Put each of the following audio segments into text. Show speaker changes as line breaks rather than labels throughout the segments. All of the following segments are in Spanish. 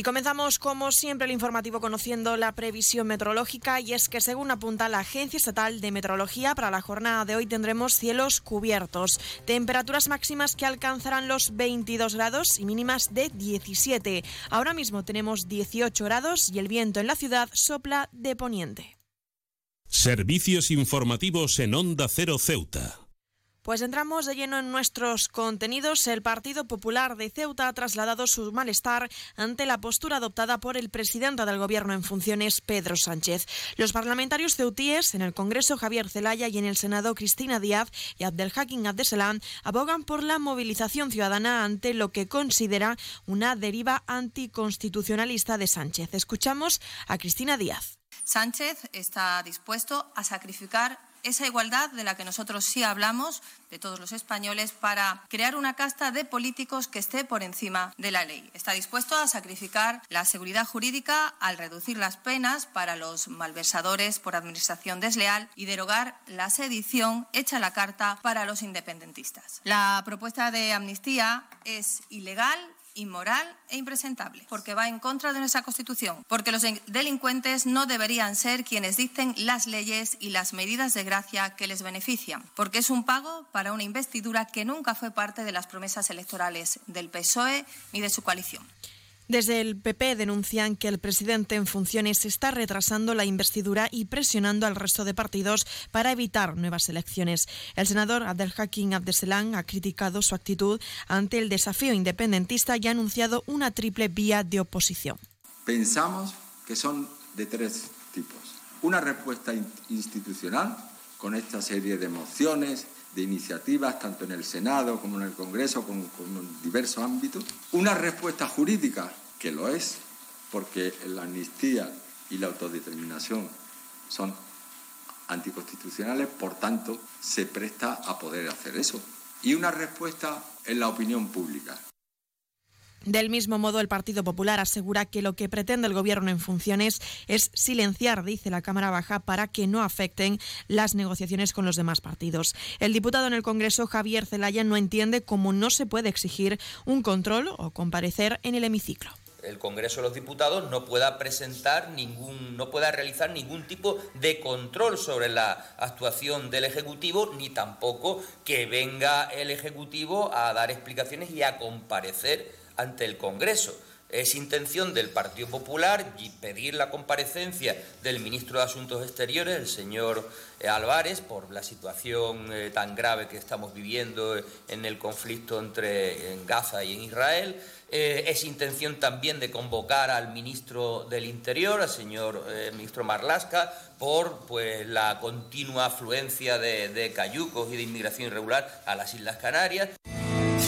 Y comenzamos, como siempre, el informativo conociendo la previsión meteorológica. Y es que, según apunta la Agencia Estatal de Meteorología, para la jornada de hoy tendremos cielos cubiertos, temperaturas máximas que alcanzarán los 22 grados y mínimas de 17. Ahora mismo tenemos 18 grados y el viento en la ciudad sopla de poniente.
Servicios informativos en Onda Cero Ceuta.
Pues entramos de lleno en nuestros contenidos. El Partido Popular de Ceuta ha trasladado su malestar ante la postura adoptada por el presidente del Gobierno en funciones, Pedro Sánchez. Los parlamentarios ceutíes en el Congreso, Javier Zelaya, y en el Senado, Cristina Díaz y Abdelhakim Abdeselam, abogan por la movilización ciudadana ante lo que considera una deriva anticonstitucionalista de Sánchez. Escuchamos a Cristina Díaz.
Sánchez está dispuesto a sacrificar esa igualdad de la que nosotros sí hablamos, de todos los españoles, para crear una casta de políticos que esté por encima de la ley. Está dispuesto a sacrificar la seguridad jurídica al reducir las penas para los malversadores por administración desleal y derogar la sedición hecha la carta para los independentistas. La propuesta de amnistía es ilegal inmoral e impresentable, porque va en contra de nuestra Constitución, porque los delincuentes no deberían ser quienes dicten las leyes y las medidas de gracia que les benefician, porque es un pago para una investidura que nunca fue parte de las promesas electorales del PSOE ni de su coalición.
Desde el PP denuncian que el presidente en funciones está retrasando la investidura y presionando al resto de partidos para evitar nuevas elecciones. El senador Abdelhakim Abdeselan ha criticado su actitud ante el desafío independentista y ha anunciado una triple vía de oposición.
Pensamos que son de tres tipos. Una respuesta institucional con esta serie de mociones, de iniciativas, tanto en el Senado como en el Congreso, como, en diversos ámbitos. Una respuesta jurídica, que lo es, porque la amnistía y la autodeterminación son anticonstitucionales, por tanto, se presta a poder hacer eso. Y una respuesta en la opinión pública,
del mismo modo, el Partido Popular asegura que lo que pretende el Gobierno en funciones es silenciar, dice la Cámara Baja, para que no afecten las negociaciones con los demás partidos. El diputado en el Congreso, Javier Zelaya, no entiende cómo no se puede exigir un control o comparecer en el hemiciclo
el Congreso de los Diputados no pueda presentar ningún, no pueda realizar ningún tipo de control sobre la actuación del Ejecutivo, ni tampoco que venga el Ejecutivo a dar explicaciones y a comparecer ante el Congreso. Es intención del Partido Popular pedir la comparecencia del ministro de Asuntos Exteriores, el señor eh, Álvarez, por la situación eh, tan grave que estamos viviendo en el conflicto entre Gaza y en Israel. Eh, es intención también de convocar al ministro del Interior, al señor ministro Marlasca, por pues, la continua afluencia de cayucos y de inmigración irregular a las Islas Canarias.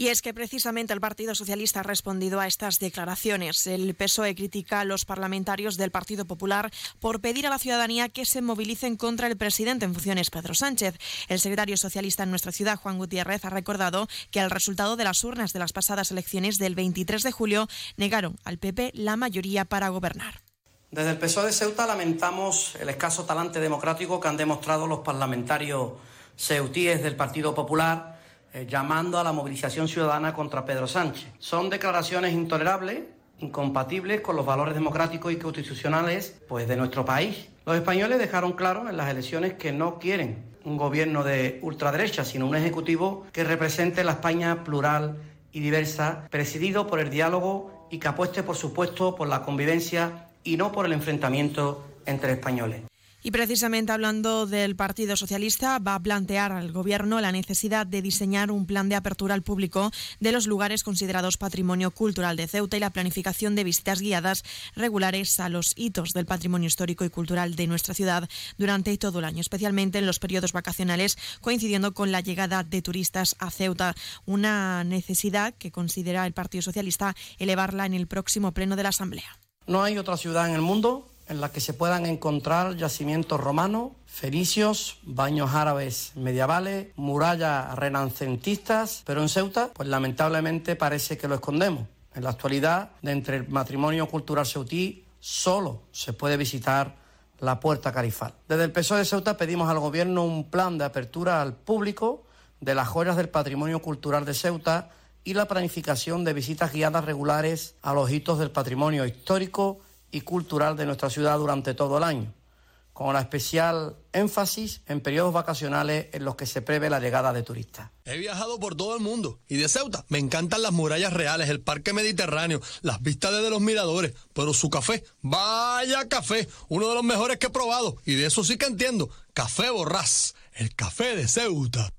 Y es que precisamente el Partido Socialista ha respondido a estas declaraciones. El PSOE critica a los parlamentarios del Partido Popular por pedir a la ciudadanía que se movilicen contra el presidente en funciones, Pedro Sánchez. El secretario socialista en nuestra ciudad, Juan Gutiérrez, ha recordado que al resultado de las urnas de las pasadas elecciones del 23 de julio negaron al PP la mayoría para gobernar.
Desde el PSOE de Ceuta lamentamos el escaso talante democrático que han demostrado los parlamentarios ceutíes del Partido Popular eh, llamando a la movilización ciudadana contra Pedro Sánchez. Son declaraciones intolerables, incompatibles con los valores democráticos y constitucionales pues, de nuestro país. Los españoles dejaron claro en las elecciones que no quieren un gobierno de ultraderecha, sino un ejecutivo que represente la España plural y diversa, presidido por el diálogo y que apueste, por supuesto, por la convivencia y no por el enfrentamiento entre españoles.
Y precisamente hablando del Partido Socialista, va a plantear al Gobierno la necesidad de diseñar un plan de apertura al público de los lugares considerados patrimonio cultural de Ceuta y la planificación de visitas guiadas regulares a los hitos del patrimonio histórico y cultural de nuestra ciudad durante todo el año, especialmente en los periodos vacacionales, coincidiendo con la llegada de turistas a Ceuta. Una necesidad que considera el Partido Socialista elevarla en el próximo pleno de la Asamblea.
No hay otra ciudad en el mundo en la que se puedan encontrar yacimientos romanos, fenicios, baños árabes medievales, murallas renacentistas, pero en Ceuta, pues lamentablemente parece que lo escondemos. En la actualidad, de entre el matrimonio cultural ceutí, solo se puede visitar la Puerta Carifal. Desde el PSOE de Ceuta pedimos al Gobierno un plan de apertura al público de las joyas del patrimonio cultural de Ceuta y la planificación de visitas guiadas regulares a los hitos del patrimonio histórico y cultural de nuestra ciudad durante todo el año, con la especial énfasis en periodos vacacionales en los que se prevé la llegada de turistas.
He viajado por todo el mundo y de Ceuta me encantan las murallas reales, el parque mediterráneo, las vistas desde los miradores, pero su café, vaya café, uno de los mejores que he probado y de eso sí que entiendo, Café Borrás, el café de Ceuta.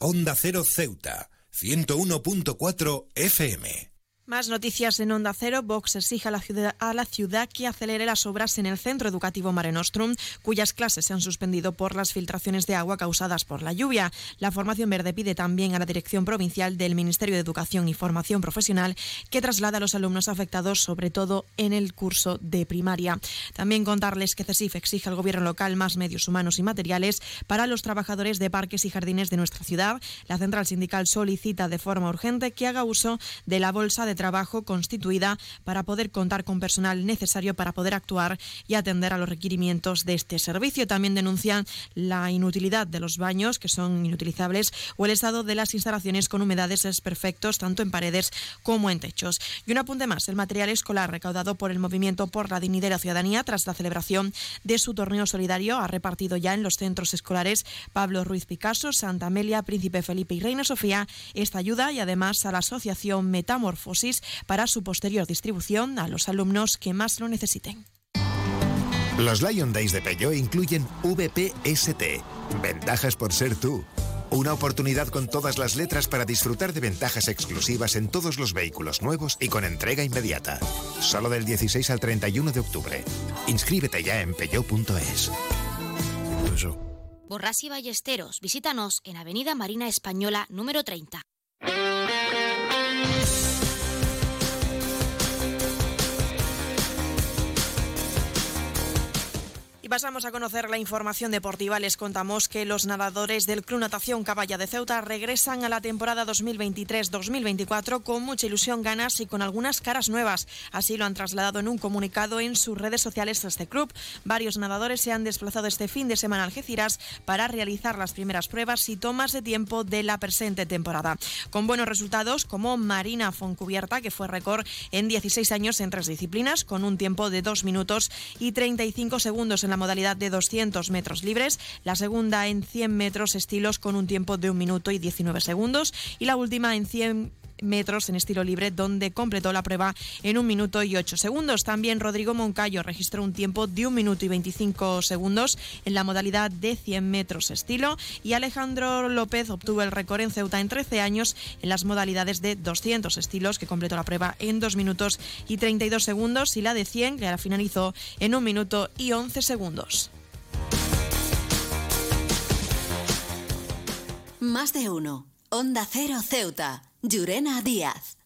Onda Cero Ceuta, 101.4 FM.
Más noticias en Onda Cero. Vox exige a la, ciudad, a la ciudad que acelere las obras en el centro educativo Mare Nostrum, cuyas clases se han suspendido por las filtraciones de agua causadas por la lluvia. La Formación Verde pide también a la Dirección Provincial del Ministerio de Educación y Formación Profesional que traslade a los alumnos afectados, sobre todo en el curso de primaria. También contarles que CESIF exige al Gobierno local más medios humanos y materiales para los trabajadores de parques y jardines de nuestra ciudad. La central sindical solicita de forma urgente que haga uso de la bolsa de trabajo constituida para poder contar con personal necesario para poder actuar y atender a los requerimientos de este servicio. También denuncian la inutilidad de los baños, que son inutilizables, o el estado de las instalaciones con humedades perfectos, tanto en paredes como en techos. Y un apunte más, el material escolar recaudado por el Movimiento por la Dignidad de la Ciudadanía tras la celebración de su torneo solidario ha repartido ya en los centros escolares Pablo Ruiz Picasso, Santa Amelia, Príncipe Felipe y Reina Sofía esta ayuda y además a la Asociación Metamorfosis para su posterior distribución a los alumnos que más lo necesiten.
Los Lion Days de Peugeot incluyen VPST, ventajas por ser tú. Una oportunidad con todas las letras para disfrutar de ventajas exclusivas en todos los vehículos nuevos y con entrega inmediata. Solo del 16 al 31 de octubre. Inscríbete ya en peugeot.es.
Borras y Ballesteros, visítanos en Avenida Marina Española número 30.
Pasamos a conocer la información deportiva. Les contamos que los nadadores del Club Natación Caballa de Ceuta regresan a la temporada 2023-2024 con mucha ilusión, ganas y con algunas caras nuevas. Así lo han trasladado en un comunicado en sus redes sociales este club. Varios nadadores se han desplazado este fin de semana a Algeciras para realizar las primeras pruebas y tomas de tiempo de la presente temporada. Con buenos resultados como Marina Foncubierta, que fue récord en 16 años en tres disciplinas, con un tiempo de 2 minutos y 35 segundos en la modalidad de 200 metros libres, la segunda en 100 metros estilos con un tiempo de 1 minuto y 19 segundos y la última en 100 metros en estilo libre, donde completó la prueba en un minuto y ocho segundos. También Rodrigo Moncayo registró un tiempo de un minuto y 25 segundos en la modalidad de 100 metros estilo y Alejandro López obtuvo el récord en Ceuta en 13 años en las modalidades de 200 estilos, que completó la prueba en 2 minutos y 32 segundos, y la de 100, que la finalizó en un minuto y 11 segundos.
Más de uno. Onda Cero Ceuta. Llurena Díaz.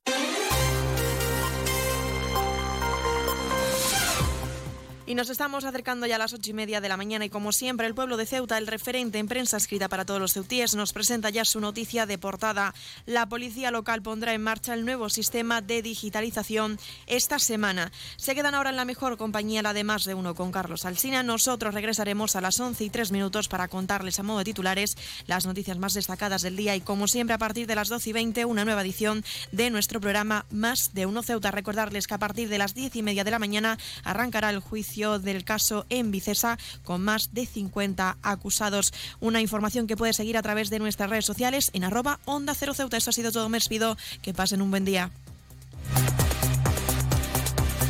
Y nos estamos acercando ya a las ocho y media de la mañana y como siempre el pueblo de Ceuta, el referente en prensa escrita para todos los ceutíes, nos presenta ya su noticia de portada. La policía local pondrá en marcha el nuevo sistema de digitalización esta semana. Se quedan ahora en la mejor compañía, la de más de uno con Carlos Alsina. Nosotros regresaremos a las once y tres minutos para contarles a modo de titulares las noticias más destacadas del día y como siempre a partir de las doce y veinte una nueva edición de nuestro programa Más de uno Ceuta. Recordarles que a partir de las diez y media de la mañana arrancará el juicio del caso en Vicesa con más de 50 acusados. Una información que puede seguir a través de nuestras redes sociales en arroba onda cero Ceuta. Eso ha sido todo. Me despido. Que pasen un buen día.